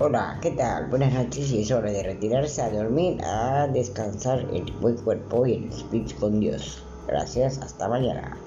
Hola, ¿qué tal? Buenas noches y es hora de retirarse a dormir, a descansar el buen cuerpo y el espíritu con Dios. Gracias, hasta mañana.